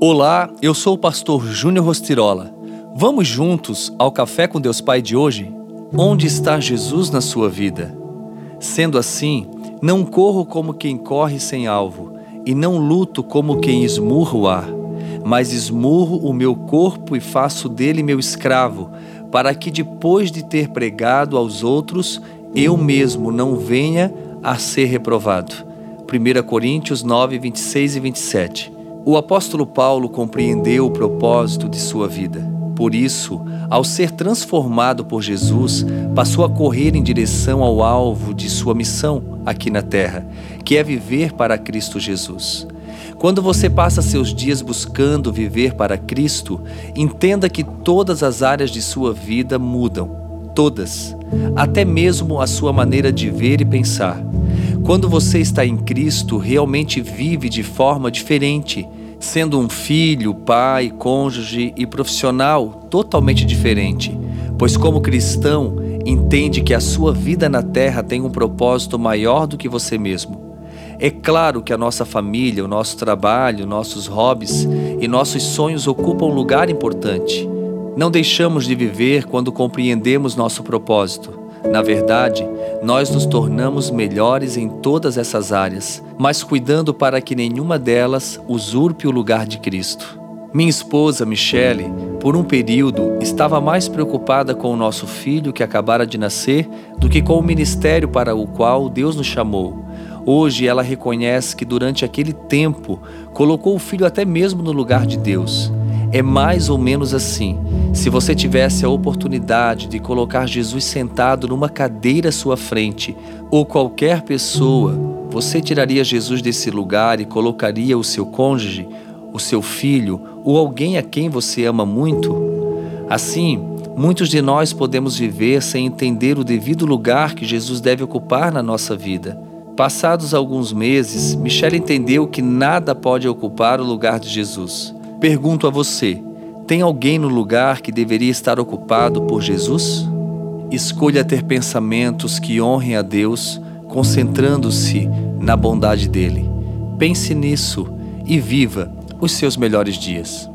Olá, eu sou o pastor Júnior Rostirola. Vamos juntos ao Café com Deus Pai de hoje? Onde está Jesus na sua vida? Sendo assim, não corro como quem corre sem alvo, e não luto como quem esmurra o ar, mas esmurro o meu corpo e faço dele meu escravo, para que depois de ter pregado aos outros, eu mesmo não venha a ser reprovado. 1 Coríntios 9, 26 e 27. O apóstolo Paulo compreendeu o propósito de sua vida. Por isso, ao ser transformado por Jesus, passou a correr em direção ao alvo de sua missão aqui na terra, que é viver para Cristo Jesus. Quando você passa seus dias buscando viver para Cristo, entenda que todas as áreas de sua vida mudam. Todas. Até mesmo a sua maneira de ver e pensar. Quando você está em Cristo, realmente vive de forma diferente, sendo um filho, pai, cônjuge e profissional totalmente diferente, pois, como cristão, entende que a sua vida na terra tem um propósito maior do que você mesmo. É claro que a nossa família, o nosso trabalho, nossos hobbies e nossos sonhos ocupam um lugar importante. Não deixamos de viver quando compreendemos nosso propósito. Na verdade, nós nos tornamos melhores em todas essas áreas, mas cuidando para que nenhuma delas usurpe o lugar de Cristo. Minha esposa, Michele, por um período, estava mais preocupada com o nosso filho que acabara de nascer do que com o ministério para o qual Deus nos chamou. Hoje ela reconhece que durante aquele tempo colocou o filho até mesmo no lugar de Deus. É mais ou menos assim. Se você tivesse a oportunidade de colocar Jesus sentado numa cadeira à sua frente, ou qualquer pessoa, você tiraria Jesus desse lugar e colocaria o seu cônjuge, o seu filho ou alguém a quem você ama muito? Assim, muitos de nós podemos viver sem entender o devido lugar que Jesus deve ocupar na nossa vida. Passados alguns meses, Michelle entendeu que nada pode ocupar o lugar de Jesus. Pergunto a você: tem alguém no lugar que deveria estar ocupado por Jesus? Escolha ter pensamentos que honrem a Deus, concentrando-se na bondade dele. Pense nisso e viva os seus melhores dias.